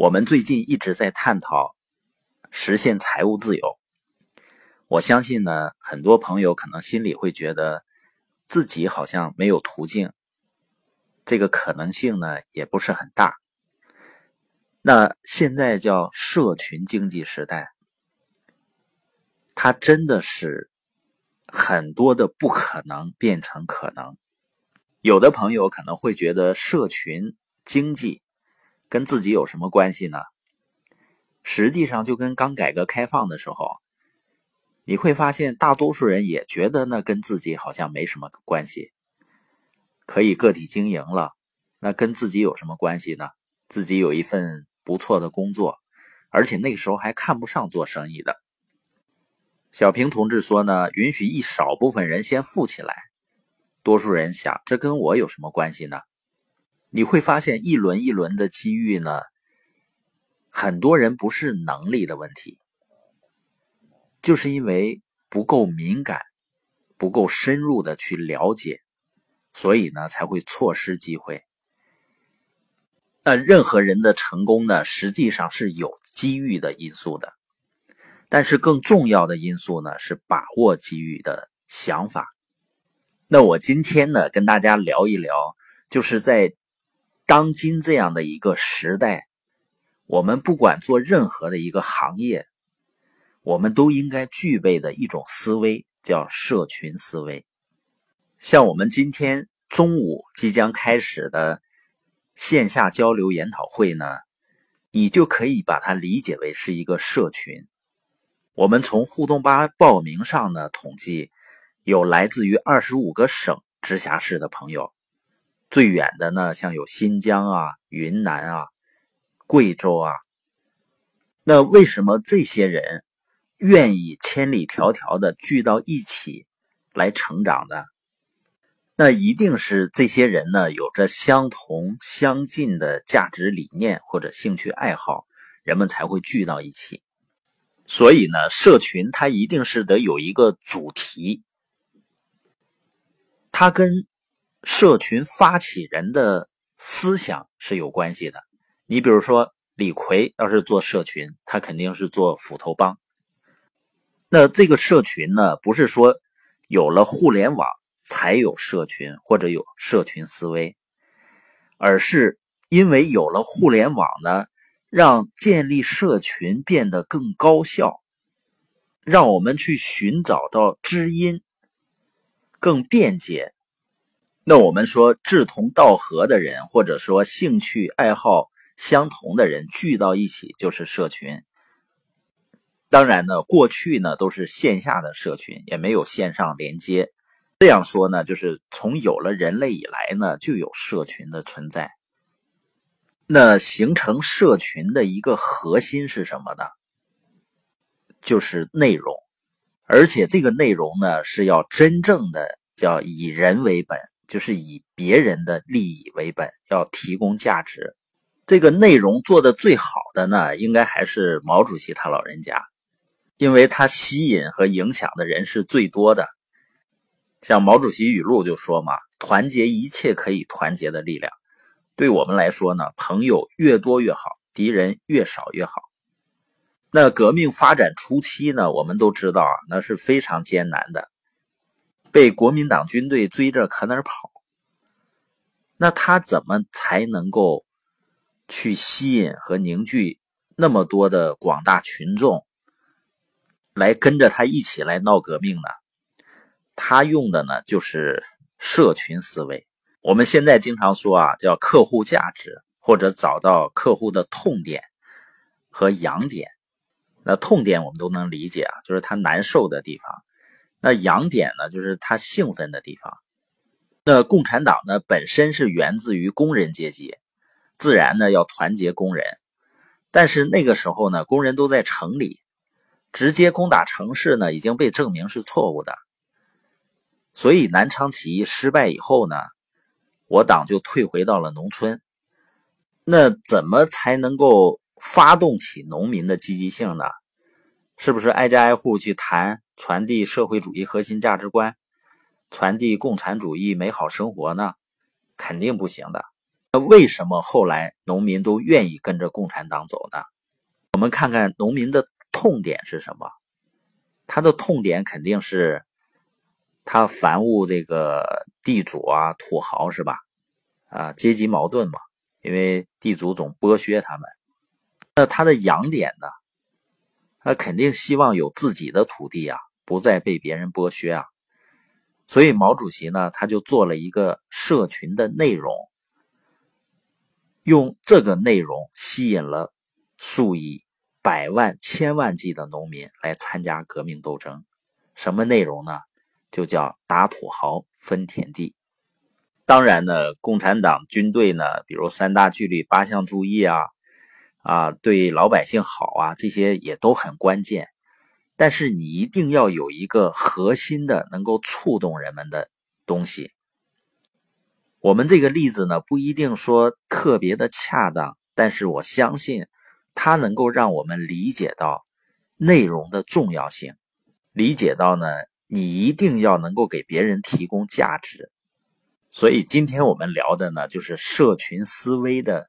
我们最近一直在探讨实现财务自由。我相信呢，很多朋友可能心里会觉得自己好像没有途径，这个可能性呢也不是很大。那现在叫社群经济时代，它真的是很多的不可能变成可能。有的朋友可能会觉得社群经济。跟自己有什么关系呢？实际上就跟刚改革开放的时候，你会发现大多数人也觉得那跟自己好像没什么关系，可以个体经营了，那跟自己有什么关系呢？自己有一份不错的工作，而且那个时候还看不上做生意的。小平同志说呢，允许一少部分人先富起来，多数人想这跟我有什么关系呢？你会发现一轮一轮的机遇呢，很多人不是能力的问题，就是因为不够敏感、不够深入的去了解，所以呢才会错失机会。那任何人的成功呢，实际上是有机遇的因素的，但是更重要的因素呢是把握机遇的想法。那我今天呢跟大家聊一聊，就是在。当今这样的一个时代，我们不管做任何的一个行业，我们都应该具备的一种思维，叫社群思维。像我们今天中午即将开始的线下交流研讨会呢，你就可以把它理解为是一个社群。我们从互动吧报名上呢统计，有来自于二十五个省直辖市的朋友。最远的呢，像有新疆啊、云南啊、贵州啊。那为什么这些人愿意千里迢迢的聚到一起来成长呢？那一定是这些人呢，有着相同相近的价值理念或者兴趣爱好，人们才会聚到一起。所以呢，社群它一定是得有一个主题，它跟。社群发起人的思想是有关系的。你比如说，李逵要是做社群，他肯定是做斧头帮。那这个社群呢，不是说有了互联网才有社群或者有社群思维，而是因为有了互联网呢，让建立社群变得更高效，让我们去寻找到知音更便捷。那我们说志同道合的人，或者说兴趣爱好相同的人聚到一起就是社群。当然呢，过去呢都是线下的社群，也没有线上连接。这样说呢，就是从有了人类以来呢，就有社群的存在。那形成社群的一个核心是什么呢？就是内容，而且这个内容呢是要真正的叫以人为本。就是以别人的利益为本，要提供价值。这个内容做的最好的呢，应该还是毛主席他老人家，因为他吸引和影响的人是最多的。像毛主席语录就说嘛：“团结一切可以团结的力量。”对我们来说呢，朋友越多越好，敌人越少越好。那革命发展初期呢，我们都知道啊，那是非常艰难的。被国民党军队追着可哪儿跑？那他怎么才能够去吸引和凝聚那么多的广大群众来跟着他一起来闹革命呢？他用的呢就是社群思维。我们现在经常说啊，叫客户价值，或者找到客户的痛点和痒点。那痛点我们都能理解啊，就是他难受的地方。那痒点呢，就是他兴奋的地方。那共产党呢，本身是源自于工人阶级，自然呢要团结工人。但是那个时候呢，工人都在城里，直接攻打城市呢，已经被证明是错误的。所以南昌起义失败以后呢，我党就退回到了农村。那怎么才能够发动起农民的积极性呢？是不是挨家挨户去谈？传递社会主义核心价值观，传递共产主义美好生活呢？肯定不行的。那为什么后来农民都愿意跟着共产党走呢？我们看看农民的痛点是什么？他的痛点肯定是他烦恶这个地主啊、土豪是吧？啊，阶级矛盾嘛，因为地主总剥削他们。那他的痒点呢？他肯定希望有自己的土地啊，不再被别人剥削啊。所以毛主席呢，他就做了一个社群的内容。用这个内容吸引了数以百万、千万计的农民来参加革命斗争。什么内容呢？就叫打土豪分田地。当然呢，共产党军队呢，比如三大纪律、八项注意啊，啊，对老百姓好啊，这些也都很关键。但是你一定要有一个核心的、能够触动人们的东西。我们这个例子呢，不一定说特别的恰当，但是我相信它能够让我们理解到内容的重要性，理解到呢，你一定要能够给别人提供价值。所以今天我们聊的呢，就是社群思维的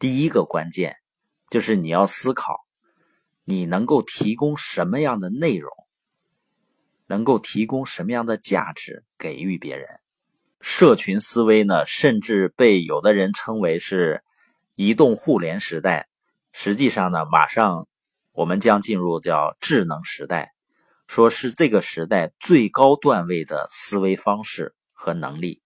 第一个关键，就是你要思考你能够提供什么样的内容，能够提供什么样的价值给予别人。社群思维呢，甚至被有的人称为是移动互联时代。实际上呢，马上我们将进入叫智能时代，说是这个时代最高段位的思维方式和能力。